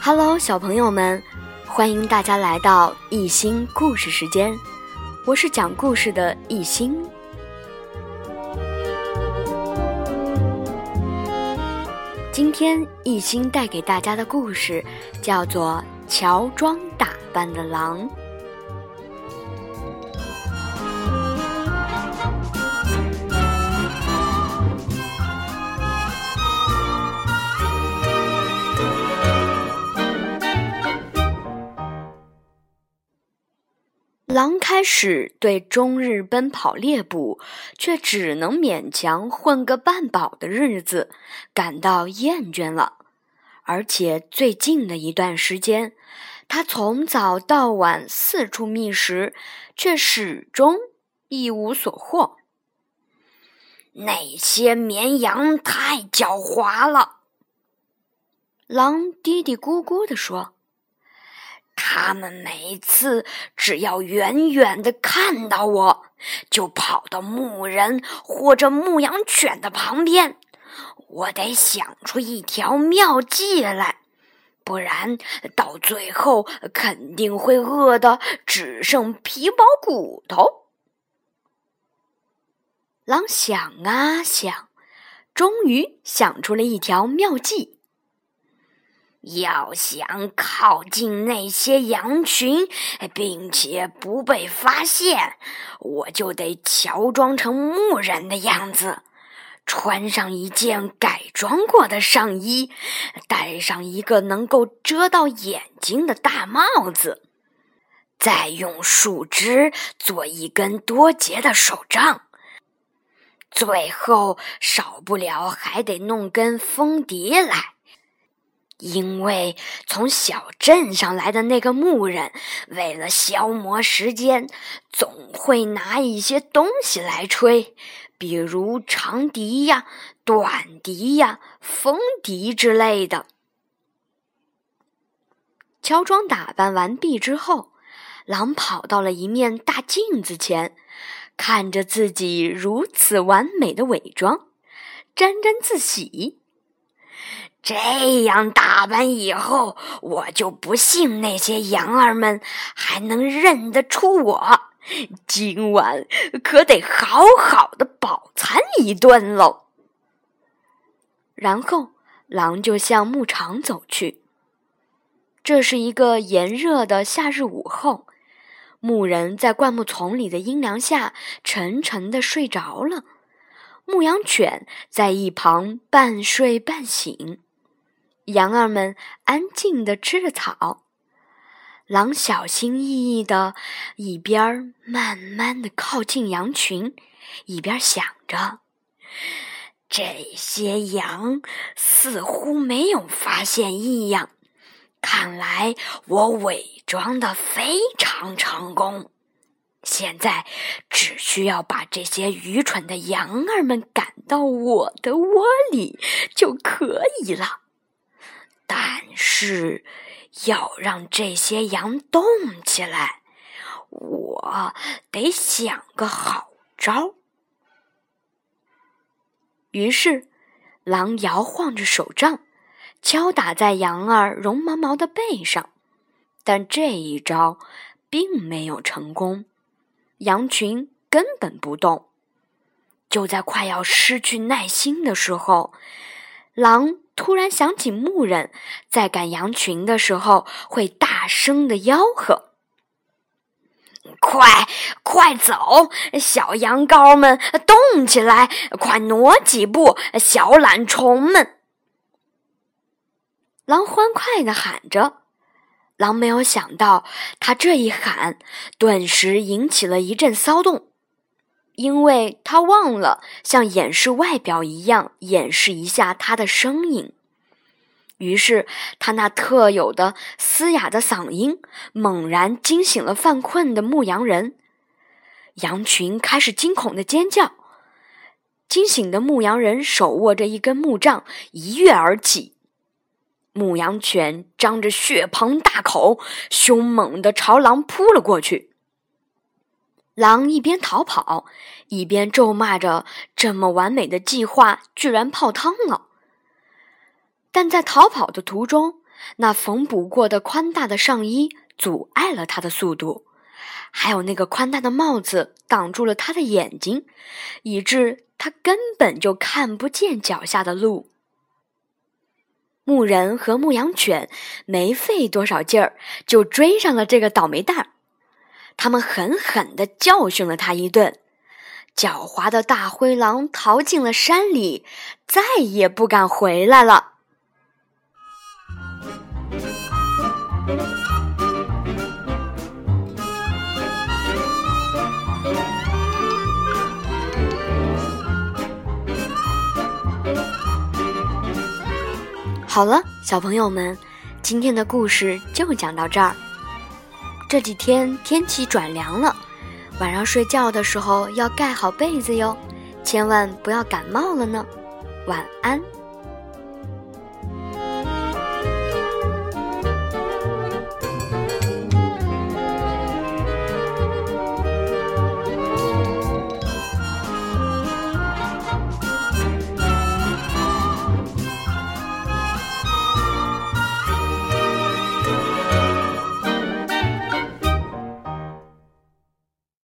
Hello，小朋友们，欢迎大家来到一心故事时间，我是讲故事的一心。今天一心带给大家的故事叫做《乔装打扮的狼》。狼开始对终日奔跑猎捕，却只能勉强混个半饱的日子感到厌倦了。而且最近的一段时间，他从早到晚四处觅食，却始终一无所获。那些绵羊太狡猾了，狼嘀嘀咕咕地说。他们每次只要远远的看到我，就跑到牧人或者牧羊犬的旁边。我得想出一条妙计来，不然到最后肯定会饿得只剩皮包骨头。狼想啊想，终于想出了一条妙计。要想靠近那些羊群，并且不被发现，我就得乔装成牧人的样子，穿上一件改装过的上衣，戴上一个能够遮到眼睛的大帽子，再用树枝做一根多节的手杖，最后少不了还得弄根风笛来。因为从小镇上来的那个牧人，为了消磨时间，总会拿一些东西来吹，比如长笛呀、短笛呀、风笛之类的。乔装打扮完毕之后，狼跑到了一面大镜子前，看着自己如此完美的伪装，沾沾自喜。这样打扮以后，我就不信那些羊儿们还能认得出我。今晚可得好好的饱餐一顿喽。然后，狼就向牧场走去。这是一个炎热的夏日午后，牧人在灌木丛里的阴凉下沉沉的睡着了，牧羊犬在一旁半睡半醒。羊儿们安静地吃着草，狼小心翼翼地一边慢慢地靠近羊群，一边想着：这些羊似乎没有发现异样，看来我伪装的非常成功。现在只需要把这些愚蠢的羊儿们赶到我的窝里就可以了。但是，要让这些羊动起来，我得想个好招。于是，狼摇晃着手杖，敲打在羊儿绒毛毛的背上，但这一招并没有成功，羊群根本不动。就在快要失去耐心的时候，狼。突然想起，牧人在赶羊群的时候会大声的吆喝：“快快走，小羊羔们，动起来！快挪几步，小懒虫们！”狼欢快的喊着。狼没有想到，他这一喊，顿时引起了一阵骚动。因为他忘了像掩饰外表一样掩饰一下他的声音，于是他那特有的嘶哑的嗓音猛然惊醒了犯困的牧羊人，羊群开始惊恐的尖叫。惊醒的牧羊人手握着一根木杖，一跃而起。牧羊犬张着血盆大口，凶猛地朝狼扑了过去。狼一边逃跑，一边咒骂着：“这么完美的计划居然泡汤了！”但在逃跑的途中，那缝补过的宽大的上衣阻碍了他的速度，还有那个宽大的帽子挡住了他的眼睛，以致他根本就看不见脚下的路。牧人和牧羊犬没费多少劲儿，就追上了这个倒霉蛋儿。他们狠狠地教训了他一顿。狡猾的大灰狼逃进了山里，再也不敢回来了。好了，小朋友们，今天的故事就讲到这儿。这几天天气转凉了，晚上睡觉的时候要盖好被子哟，千万不要感冒了呢。晚安。